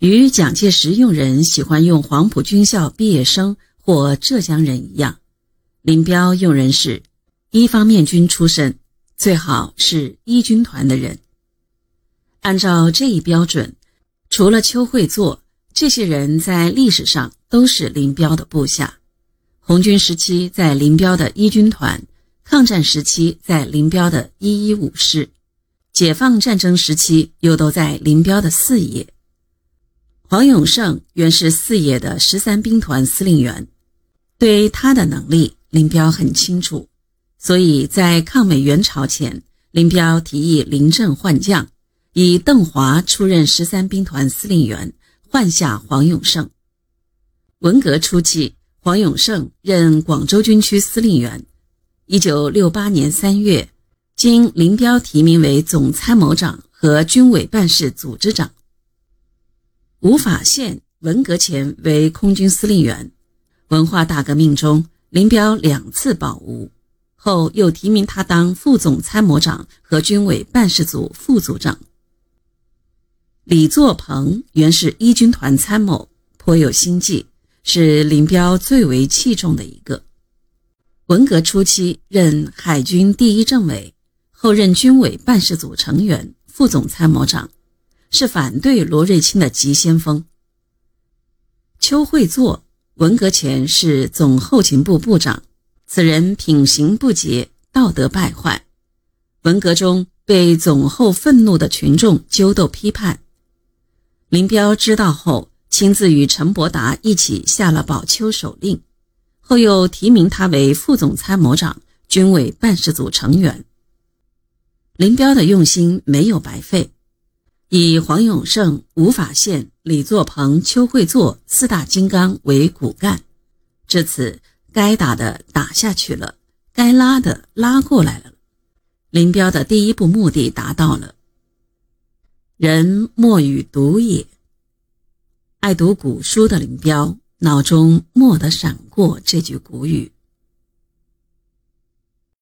与蒋介石用人喜欢用黄埔军校毕业生或浙江人一样，林彪用人是一方面军出身，最好是一军团的人。按照这一标准，除了邱会作，这些人在历史上都是林彪的部下。红军时期在林彪的一军团，抗战时期在林彪的一一五师，解放战争时期又都在林彪的四野。黄永胜原是四野的十三兵团司令员，对他的能力，林彪很清楚，所以在抗美援朝前，林彪提议临阵换将。以邓华出任十三兵团司令员，换下黄永胜。文革初期，黄永胜任广州军区司令员。一九六八年三月，经林彪提名为总参谋长和军委办事组织长。吴法宪文革前为空军司令员，文化大革命中，林彪两次保吴，后又提名他当副总参谋长和军委办事组副组长。李作鹏原是一军团参谋，颇有心计，是林彪最为器重的一个。文革初期任海军第一政委，后任军委办事组成员、副总参谋长，是反对罗瑞卿的急先锋。邱会作文革前是总后勤部部长，此人品行不洁，道德败坏，文革中被总后愤怒的群众揪斗批判。林彪知道后，亲自与陈伯达一起下了保邱手令，后又提名他为副总参谋长、军委办事组成员。林彪的用心没有白费，以黄永胜、吴法宪、李作鹏、邱会作四大金刚为骨干，至此该打的打下去了，该拉的拉过来了，林彪的第一步目的达到了。人莫与读也。爱读古书的林彪脑中蓦地闪过这句古语。